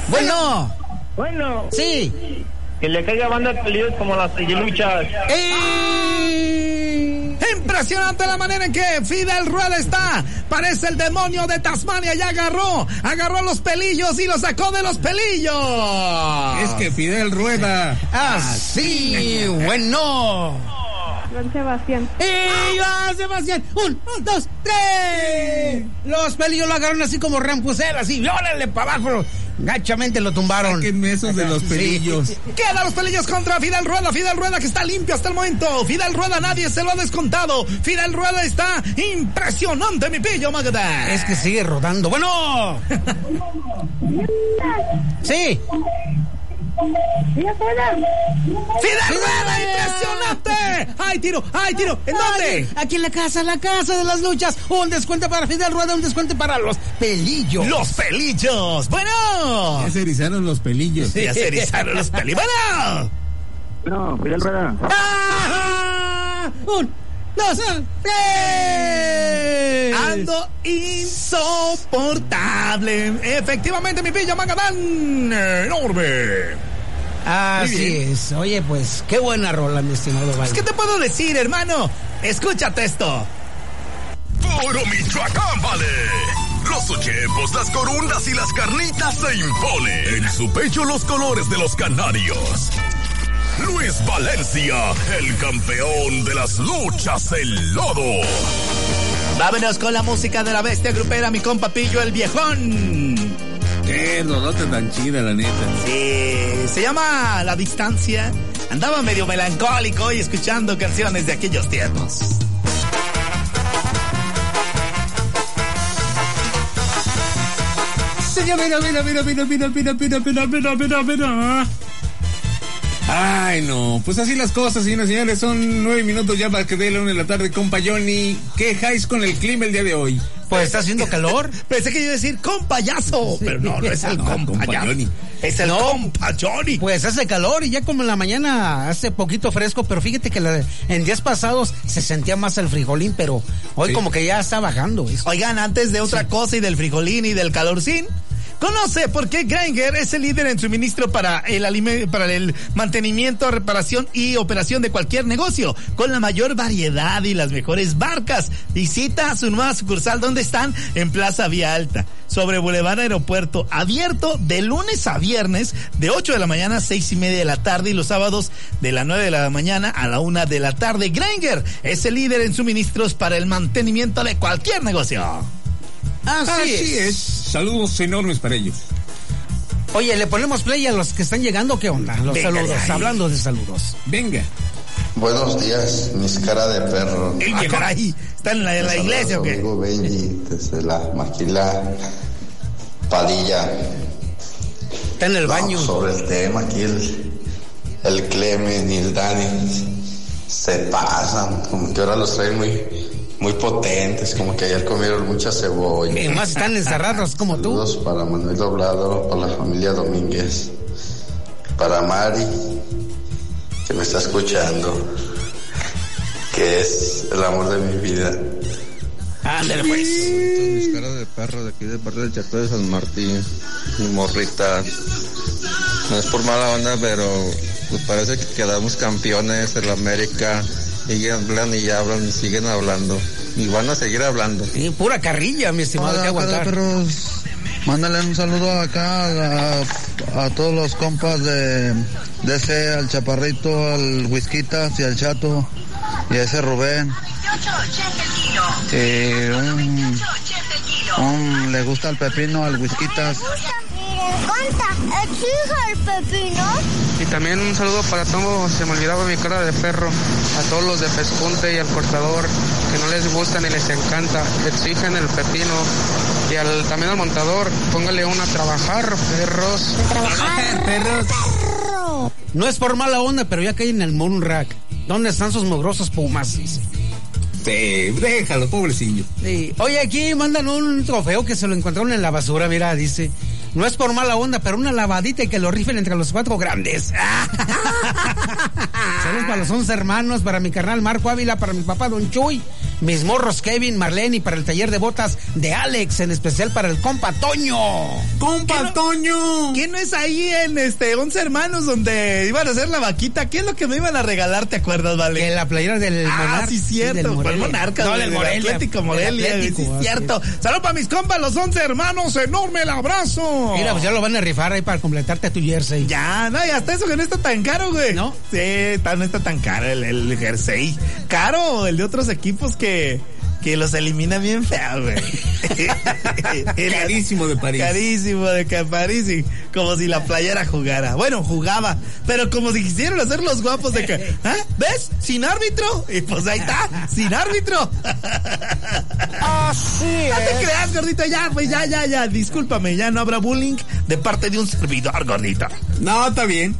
bueno, Bueno, sí. que le caiga banda de pelillos como las luchas. Y... Impresionante la manera en que Fidel Rueda está. Parece el demonio de Tasmania. Ya agarró, agarró los pelillos y los sacó de los pelillos. Es que Fidel Rueda. Así, bueno. John Sebastián. Y Joan Sebastián, un, dos, tres. Los pelillos lo agarraron así como rampusel, así, órale para abajo. Gachamente lo tumbaron. Sáquenme esos de los Sí. pelillos. Queda los pelillos contra Fidel Rueda. Fidel Rueda que está limpio hasta el momento. Fidel Rueda nadie se lo ha descontado. Fidel Rueda está impresionante, mi pillo Magda. Es que sigue rodando. Bueno. Sí. ¡Mira, Fidel Rueda, impresionante. ¡Ay, tiro! ¡Ay, tiro! ¿En dónde? Aquí en la casa, la casa de las luchas. Un descuento para Fidel Rueda, un descuento para los pelillos. Los pelillos. Bueno. Ya se erizaron los pelillos. Ya se erizaron los pelillos. Bueno. No, Fidel Rueda. ¡Ah! Un, dos, tres. Ando insoportable. Efectivamente, mi pillo Magadán. Enorme. Así es. Oye, pues, qué buena rola, mi estimado Val. ¿Qué te puedo decir, hermano? Escúchate esto. Puro Michoacán, vale. Los ochepos, las corundas y las carnitas se imponen. En su pecho los colores de los canarios. Luis Valencia, el campeón de las luchas en lodo. Vámonos con la música de la bestia grupera, mi compa Pillo el viejón. Qué rolota tan chida, la neta. Sí, se llama La Distancia. Andaba medio melancólico y escuchando canciones de aquellos tiempos. Mira, mira, mira, mira, mira, mira, mira, mira, mira, mira, mira, mira. Ay, no. Pues así las cosas, señoras y señores. Son nueve minutos ya para que dé la una de la tarde, compa Johnny. ¿Qué highs con el clima el día de hoy? Pues está haciendo calor. Pensé que iba a decir con payaso, pero no, no es el No, compa. Johnny. Es el compa Johnny. Pues hace calor y ya como en la mañana hace poquito fresco, pero fíjate que la- en días pasados se sentía más el frijolín, pero hoy como que ya está bajando. eso. Oigan, antes de otra cosa y del frijolín y del calorcín, conoce por qué Grainger es el líder en suministro para el, para el mantenimiento, reparación y operación de cualquier negocio, con la mayor variedad y las mejores barcas. Visita su nueva sucursal, donde están? En Plaza Vía Alta, sobre Boulevard Aeropuerto, abierto de lunes a viernes, de 8 de la mañana a 6 y media de la tarde, y los sábados de la 9 de la mañana a la 1 de la tarde. Grainger es el líder en suministros para el mantenimiento de cualquier negocio. Así, es. Saludos enormes para ellos. Oye, ¿le ponemos play a los que están llegando? ¿Qué onda? Los Venga, saludos, ahí. hablando de saludos. Venga. Buenos días, mis cara de perro. Ah, caray, ¿está en la, en la iglesia o qué? Amigo Benji, desde la maquila Padilla. Está en el baño. sobre el tema, aquí el, el Clemen y el Dani se pasan, como que ahora los traen muy, muy potentes, como que ayer comieron mucha cebolla. Y más están encerrados como tú. Saludos para Manuel Doblado, para la familia Domínguez, para Mari, que me está escuchando, que es el amor de mi vida. Ándale pues. Mis caras de perro de aquí de parte del Chato de San Martín. Mi morrita. No es por mala onda, pero pues parece que quedamos campeones en la América. Y hablan y hablan y siguen hablando. Y van a seguir hablando. Y pura carrilla, mi estimado, Hola, que aguantar. perros. Mándale un saludo acá a, a todos los compas de, de ese, al Chaparrito, al Whisquitas y al Chato y a ese Rubén. Eh, un, un- le gusta el pepino al Whisquitas. encanta. Exige el pepino. Y también un saludo para todos, se me olvidaba mi cara de perro, a todos los de Pescunte y al cortador, que no les gusta ni les encanta, exigen el pepino. Y al, también al montador, póngale una a trabajar, perros. Trabajar, perros. No es por mala onda, pero ya caí en el moon rack. ¿Dónde están sus mugrosos pumas? Dice. Sí, déjalo, pobrecillo. Sí. Oye, aquí mandan un trofeo que se lo encontraron en la basura, mira, dice. No es por mala onda, pero una lavadita y que lo rifen entre los cuatro grandes. Saludos para los once hermanos, para mi carnal Marco Ávila, para mi papá Don Chuy, mis morros Kevin, Marlene y para el taller de botas de Alex, en especial para el compa Toño. ¡Compa Toño! ¿Quién no es ahí en este 11 hermanos donde iban a hacer la vaquita? ¿Qué es lo que me iban a regalar? ¿Te acuerdas, vale? Que la playera del Ah, Monarca. sí, cierto. del Morelia. Monarca, No, del Morelia. Atlético Morelia, Atlético, sí, cierto. Salud para mis compas, los 11 hermanos. Enorme el abrazo. Mira, pues ya lo van a rifar ahí para completarte tu jersey. Ya, no, y hasta eso que no está tan caro, güey. ¿No? Sí, no está tan caro el, el jersey. Caro el de otros equipos que, que los elimina bien feo, güey. Carísimo de París. Carísimo de París, como si la playera jugara. Bueno, jugaba, pero como si quisieran hacer los guapos de que, ¿ah? ¿Ves? Sin árbitro. Y pues ahí está, sin árbitro. Así No te creas, gordito, ya, pues ya, ya, ya. Discúlpame, ya no habrá bullying de parte de un servidor, gordito. No, está bien.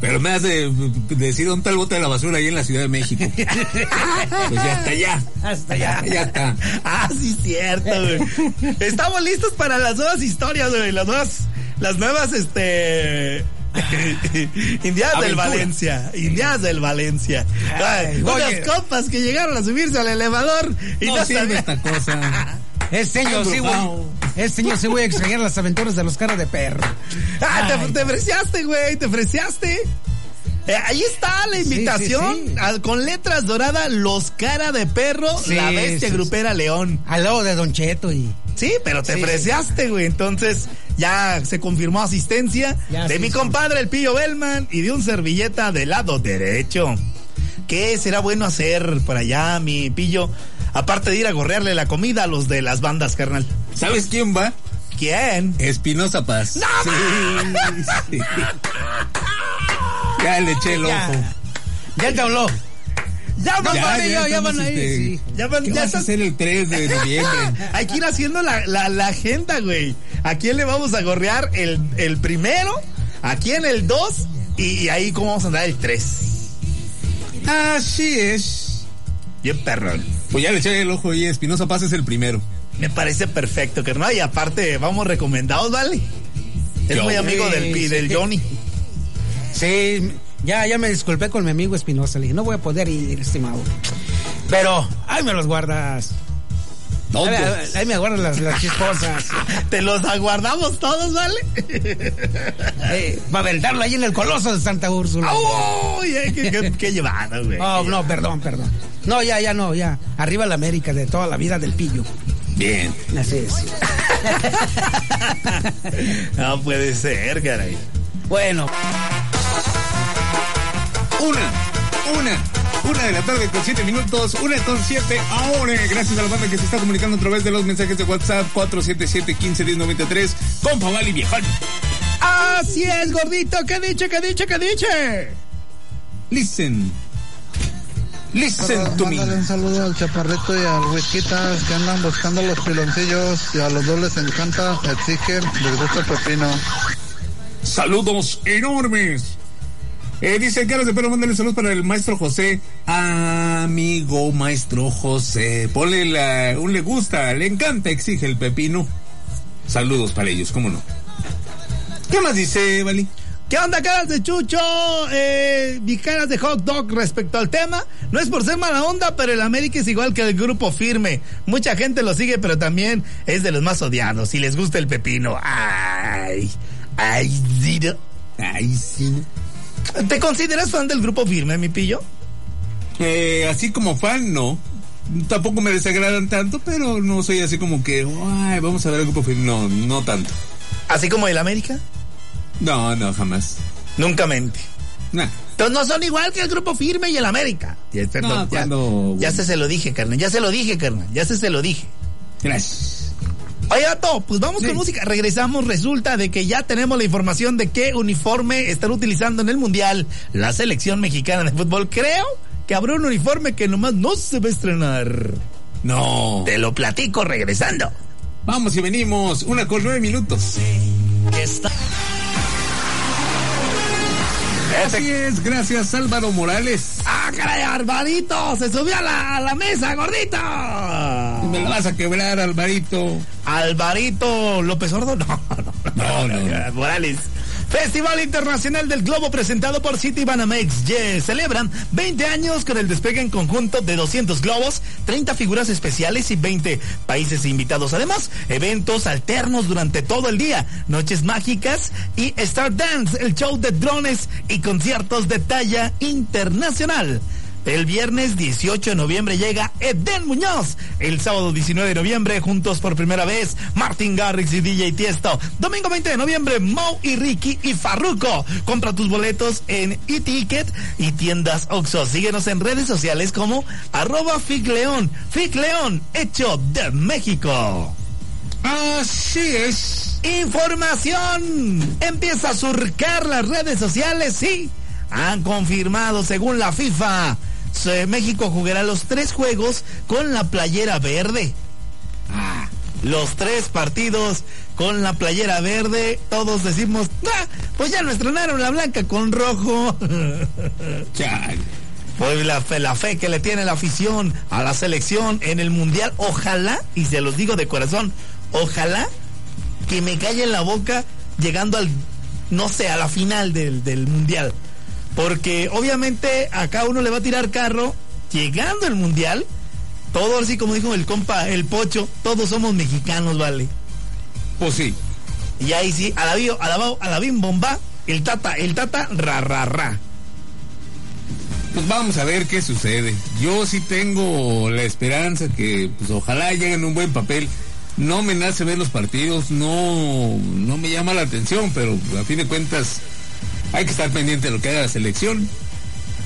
Pero me hace decir dónde está el bote de la basura ahí en la Ciudad de México. pues ya está allá. Hasta allá. Ya está. Ah, sí, cierto, güey. Estamos listos para las nuevas historias, güey. Las nuevas, las nuevas, este. Indianas del. Valencia, Indianas del Valencia. Ay, unas oye. compas que llegaron a subirse al elevador y no, No sirve esta cosa. Este año sí, güey. Este año sí voy a extrañar las aventuras de los caras de perro. Ah, Ay, te, te freciaste, güey, te freciaste. Eh, ahí está la invitación sí, sí. al- con letras doradas, los cara de perro, la bestia grupera León. Al lado de Don Cheto y. Sí, pero te Sí, freciaste, güey. Entonces ya se confirmó asistencia Ya de mi compadre el Pillo Bellman y de un servilleta del lado derecho. ¿Qué será bueno hacer por allá, mi Pillo? Aparte de ir a gorrearle la comida a los de las bandas, carnal. ¿Sabes quién va? ¿Quién? Espinosa Paz. Sí, sí. Ya le eché el ojo. Ya. Ya te habló. Ya, No, ya, van ya ya estamos, van a ir, este, sí. Ya van- ¿Qué ya vas a hacer el 3 de noviembre? Hay que ir haciendo la, la- la agenda, güey. ¿A quién le vamos a gorrear el, el primero? ¿A quién el 2? Y ahí cómo vamos a andar el 3. Así es. Bien perrón. Pues ya le eché el ojo y Espinosa Paz es el primero. Me parece perfecto, carnal. Y aparte, vamos recomendados, ¿vale? Es muy amigo del, del Johnny. Sí, ya, ya me disculpé con mi amigo Espinosa. Le dije, no voy a poder ir, estimado. Pero, ahí me los guardas. Ahí, ahí- me guardas las, las chisposas. Te los aguardamos todos, ¿vale? Eh, para aventarlo ahí en el coloso de Santa Úrsula. ¡Uy! eh, qué, qué- qué llevado, güey! Oh, no, perdón, perdón. No, ya, ya no, ya. Arriba la América de toda la vida del pillo. Bien. Así es. No puede ser, caray. Bueno. Una, una, una de la tarde con siete minutos, una con siete ahora. Gracias a la banda que se está comunicando a través de los mensajes de WhatsApp 477-151093. Compa Vali Viejón. Así es, gordito. ¿Qué diche, qué diche, qué diche? Listen. Listen to me. un saludo al chaparrito y al Whisquitas que andan buscando los piloncillos y a los dos les encanta, exigen, les gusta el pepino. Saludos enormes. Eh, dice Carlos de Perro, mándale saludos para el maestro José. Amigo maestro José. Ponle la, un le gusta, le encanta, exige el pepino. Saludos para ellos, cómo no. ¿Qué más dice, Vali? ¿Qué onda, caras de chucho? Eh, y caras de hot dog respecto al tema. No es por ser mala onda, pero el América es igual que el grupo firme. Mucha gente lo sigue, pero también es de los más odiados. Si les gusta el pepino. Ay, ay, sí. Ay, sí. ¿Te consideras fan del grupo firme, mi pillo? Eh, así como fan, no. Tampoco me desagradan tanto, pero no soy así como que, ay, vamos a ver el grupo firme. No, no tanto. ¿Así como el América? No, no, jamás. Nunca mente. Nah. Entonces no son igual que el grupo firme y el América. Ya, perdón, No, cuando- ya se se lo dije, carnal. Ya se lo dije, carnal. Ya se se lo dije. Gracias. Oye, Gato, pues vamos con música. Regresamos. Resulta de que ya tenemos la información de qué uniforme están utilizando en el Mundial la selección mexicana de fútbol. Creo que habrá un uniforme que nomás no se va a estrenar. No. Te lo platico regresando. Vamos y venimos. Una con nueve minutos. Así es, gracias Álvaro Morales. ¡Ah, caray, Alvarito! ¡Se subió a la, a la mesa, gordito! Me la vas a quebrar, Alvarito. Alvarito López Ordo, no, no, no, no, Morales. Festival Internacional del Globo presentado por City Banamex. Yes, celebran 20 años con el despegue en conjunto de 200 globos, 30 figuras especiales y 20 países invitados. Además, eventos alternos durante todo el día, noches mágicas y Star Dance, el show de drones y conciertos de talla internacional. El viernes 18 de noviembre llega Eden Muñoz. El sábado 19 de noviembre, juntos por primera vez, Martin Garrix y DJ Tiesto. Domingo 20 de noviembre, Mau y Ricky y Farruko. Compra tus boletos en eTicket y tiendas Oxxo. Síguenos en redes sociales como arroba Figleón. Figleón, hecho de México. Así es. Información. Empieza a surcar las redes sociales, sí. Han confirmado, según la FIFA, México jugará los tres juegos con la playera verde. Ah, los tres partidos con la playera verde. Todos decimos, "Ah, pues ya no estrenaron la blanca con rojo. Chale. Pues la fe, la fe que le tiene la afición a la selección en el mundial. Ojalá, y se los digo de corazón, ojalá que me calle en la boca llegando al, no sé, a la final del, del mundial. Porque obviamente acá uno le va a tirar carro llegando al mundial. Todo así como dijo el compa, el pocho, todos somos mexicanos, vale. Pues sí. Y ahí sí, a la bio, a la, bao, a la bim bomba, el tata, el tata, ra, ra, ra. Pues vamos a ver qué sucede. Yo sí tengo la esperanza que, pues ojalá lleguen un buen papel. No me nace ver los partidos, no, no me llama la atención, pero a fin de cuentas hay que estar pendiente de lo que haga la selección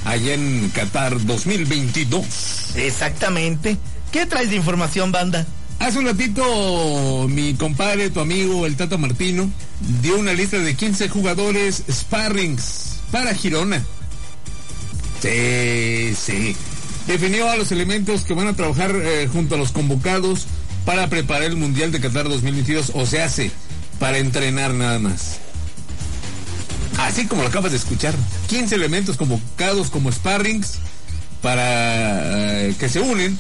allá en Qatar 2022. Exactamente. ¿Qué traes de información, banda? Hace un ratito mi compadre, tu amigo, el Tata Martino, dio una lista de 15 jugadores sparrings para Girona. Sí, sí. Definió a los elementos que van a trabajar eh, junto a los convocados para preparar el Mundial de Qatar 2022, o se hace para entrenar nada más. Así como lo acabas de escuchar, 15 elementos convocados como sparrings para eh, que se unen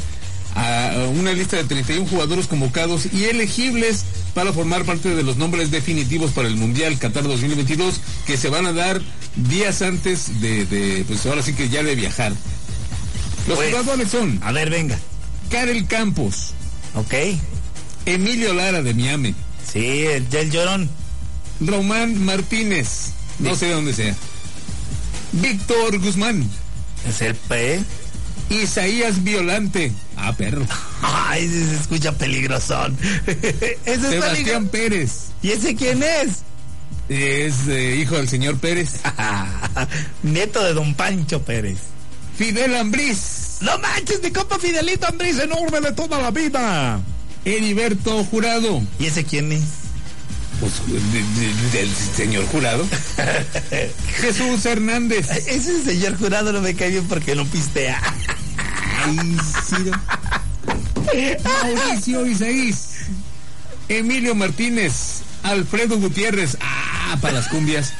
a una lista de 31 jugadores convocados y elegibles para formar parte de los nombres definitivos para el Mundial Qatar 2022 que se van a dar días antes de, de pues ahora sí que ya de viajar. Los Pues, jugadores son A ver, venga. Karel Campos, Ok. Emilio Lara de Miami, Sí, el, el llorón. Román Martínez, no sé de dónde sea, Víctor Guzmán, Es el P. Isaías Violante, ah perro, Ay, ese se escucha peligrosón. ese es Sebastián peligroso. Pérez, ¿Y ese quién es? es eh, hijo del señor Pérez, Nieto de don Pancho Pérez. Fidel Ambriz, No manches, mi compa Fidelito Andrés, enorme de toda la vida. Heriberto Jurado, ¿Y ese quién es? Pues de- de- del señor Jurado, Jesús Hernández, Ese señor jurado no me cae bien porque no pistea. Ay, Ciro. Mauricio Isaís, Emilio Martínez, Alfredo Gutiérrez, ah, para las cumbias,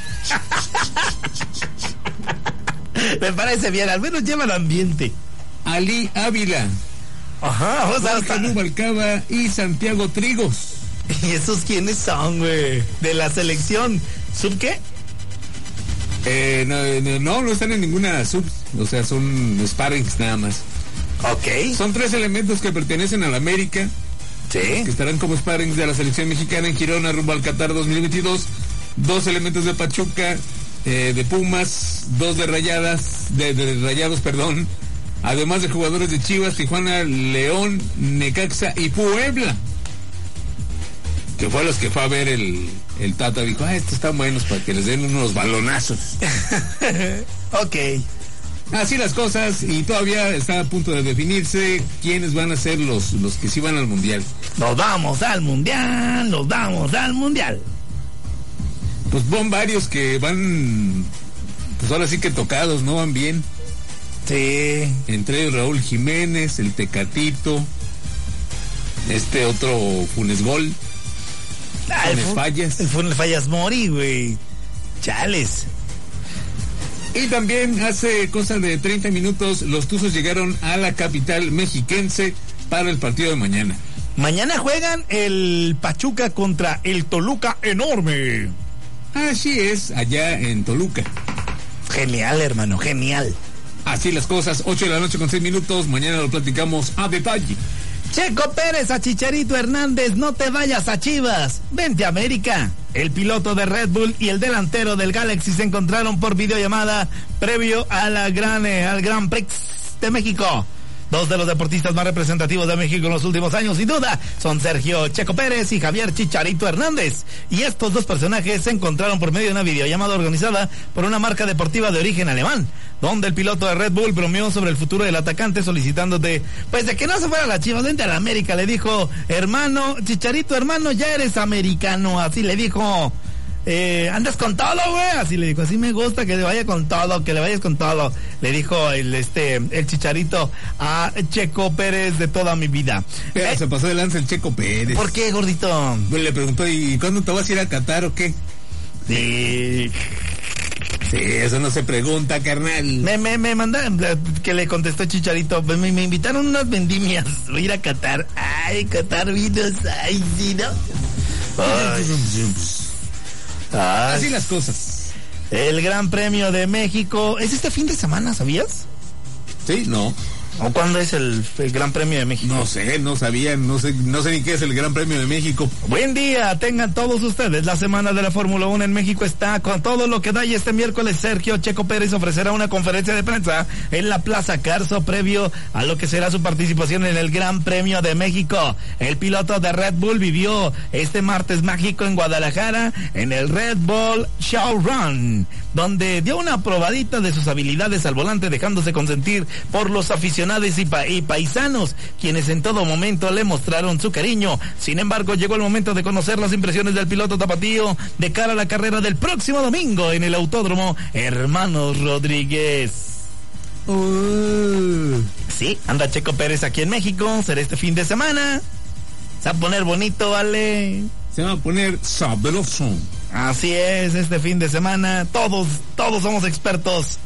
Me parece bien, al menos lleva el ambiente. Ali Ávila, Ajá, vamos a Jorge Nubalcaba y Santiago Trigos. ¿Y esos quiénes son, güey? De la selección. ¿Sub qué? Eh, no, no, no, no están en ninguna sub, o sea, son sparrings nada más. Ok. Son tres elementos que pertenecen a la América, Sí. que estarán como sparrings de la selección mexicana en Girona rumbo al Qatar 2022. Dos elementos de Pachuca, eh, de Pumas, dos de Rayadas, de, de Rayados, perdón. Además de jugadores de Chivas, Tijuana, León, Necaxa y Puebla. Que fue a los que fue a ver el, el Tata. Dijo, ah, estos están buenos para que les den unos balonazos. ok. Así las cosas y todavía está a punto de definirse quiénes van a ser los, los que sí van al mundial. Nos vamos al mundial, nos vamos al mundial. Pues van varios que van, pues ahora sí que tocados, no van bien. Sí. Entre ellos Raúl Jiménez, el Tecatito, este otro Funes Gol, Ah, el Fallas. El Funes Fallas Mori, güey. Chales. Y también hace cosa de 30 minutos los Tuzos llegaron a la capital mexiquense para el partido de mañana. Mañana juegan el Pachuca contra el Toluca enorme. Así es, allá en Toluca. Genial, hermano, genial. Así las cosas, 8 de la noche con 6 minutos, mañana lo platicamos a detalle. Checo Pérez a Chicharito Hernández, no te vayas a Chivas, vente América. El piloto de Red Bull y el delantero del Galaxy se encontraron por videollamada previo a la gran, eh, al Gran Prix de México. Dos de los deportistas más representativos de México en los últimos años, sin duda, son Sergio Checo Pérez y Javier Chicharito Hernández. Y estos dos personajes se encontraron por medio de una videollamada organizada por una marca deportiva de origen alemán, donde el piloto de Red Bull bromeó sobre el futuro del atacante solicitándote, pues de que no se fuera a la Chivas, vente a la América, le dijo, hermano, Chicharito hermano, ya eres americano, así le dijo. Eh, andas con todo, güey. Así le dijo, así me gusta que le vaya con todo, que le vayas con todo. Le dijo el este el chicharito a Checo Pérez de toda mi vida. Pero se pasó de lanza el Checo Pérez. ¿Por qué, gordito? Pues le preguntó, ¿y cuándo te vas a ir a Qatar o qué? Sí. Sí, eso no se pregunta, carnal. Me, me, me mandaron eh, que le contestó Chicharito. Pues me, me invitaron unas vendimias. Voy a ir a Qatar. Ay, Qatar vinos. Ay, sí, ¿no? Ay. Ay. Así las cosas. El Gran Premio de México. ¿Es este fin de semana, sabías? Sí, no. ¿O cuándo es el, el Gran Premio de México? No sé, no sabía, no sé, no sé ni qué es el Gran Premio de México. Buen día, tengan todos ustedes. La semana de la Fórmula 1 en México está con todo lo que da y este miércoles Sergio Checo Pérez ofrecerá una conferencia de prensa en la Plaza Carso previo a lo que será su participación en el Gran Premio de México. El piloto de Red Bull vivió este martes mágico en Guadalajara en el Red Bull Showrun, donde dio una probadita de sus habilidades al volante dejándose consentir por los aficionados y, pa- y paisanos, quienes en todo momento le mostraron su cariño. Sin embargo, llegó el momento de conocer las impresiones del piloto tapatío de cara a la carrera del próximo domingo en el Autódromo Hermanos Rodríguez. Sí, anda Checo Pérez aquí en México, será este fin de semana. Se va a poner bonito, vale. Se va a poner sabroso. Así es, este fin de semana todos, todos somos expertos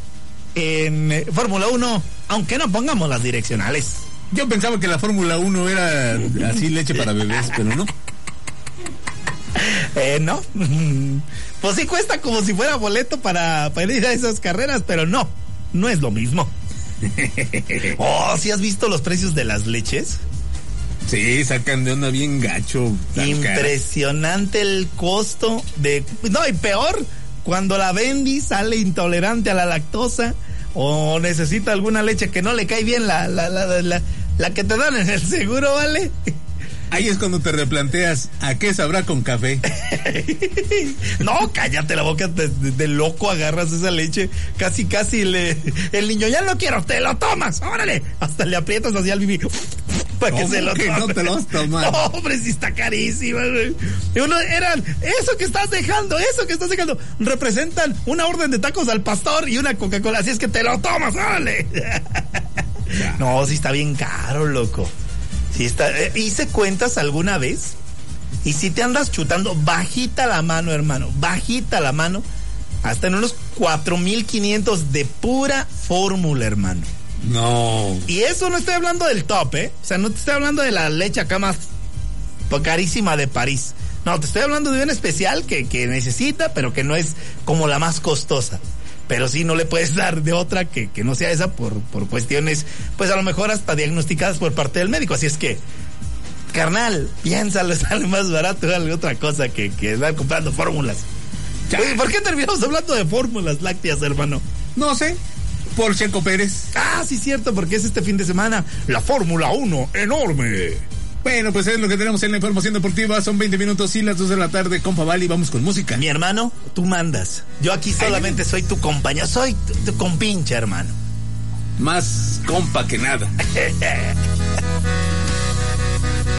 en eh, Fórmula 1, aunque no pongamos las direccionales. Yo pensaba que la Fórmula 1 era así leche para bebés, pero no. Eh, no. Pues sí cuesta como si fuera boleto para, para ir a esas carreras, pero no, no es lo mismo. Oh, ¿sí has visto los precios de las leches? Sí, sacan de onda bien gacho. Impresionante el costo de... No, y peor, cuando la Bendy sale intolerante a la lactosa o necesita alguna leche que no le cae bien la, la, la, la, la que te dan en el seguro, ¿vale? Ahí es cuando te replanteas a qué sabrá con café. No, cállate la boca de, de- de loco, agarras esa leche, casi, casi le... El niño, ya lo quiero, te lo tomas, órale. Hasta le aprietas así al bibi para que ¿Cómo se lo que no te lo tomar? No, hombre, sí está uno, eran, eso que estás dejando, eso que estás dejando, representan una orden de tacos al pastor y una Coca-Cola, así es que te lo tomas, órale. No, sí está bien caro, loco. Sí está. eh, ¿Hice cuentas alguna vez? Y si te andas chutando bajita la mano, hermano, bajita la mano, hasta en unos 4500 de pura fórmula, hermano. No. Y eso no estoy hablando del top, ¿eh? O sea, no te estoy hablando de la leche acá más carísima de París. No, te estoy hablando de una especial que, que necesita, pero que no es como la más costosa. Pero sí no le puedes dar de otra que, que no sea esa por, por cuestiones, pues a lo mejor hasta diagnosticadas por parte del médico. Así es que, carnal, piénsalo, sale más barato algo otra cosa que, que estar comprando fórmulas. ¿Por qué terminamos hablando de fórmulas lácteas, hermano? No sé. Por Checo Pérez. Ah, sí, cierto, porque es este fin de semana la Fórmula 1 enorme. Bueno, pues es lo que tenemos en la información deportiva. Son 20 minutos y las 2 de la tarde. Compa Vali, vamos con música. Mi hermano, tú mandas. Yo aquí solamente soy tu compañero, soy tu, tu compinche, hermano. Más compa que nada.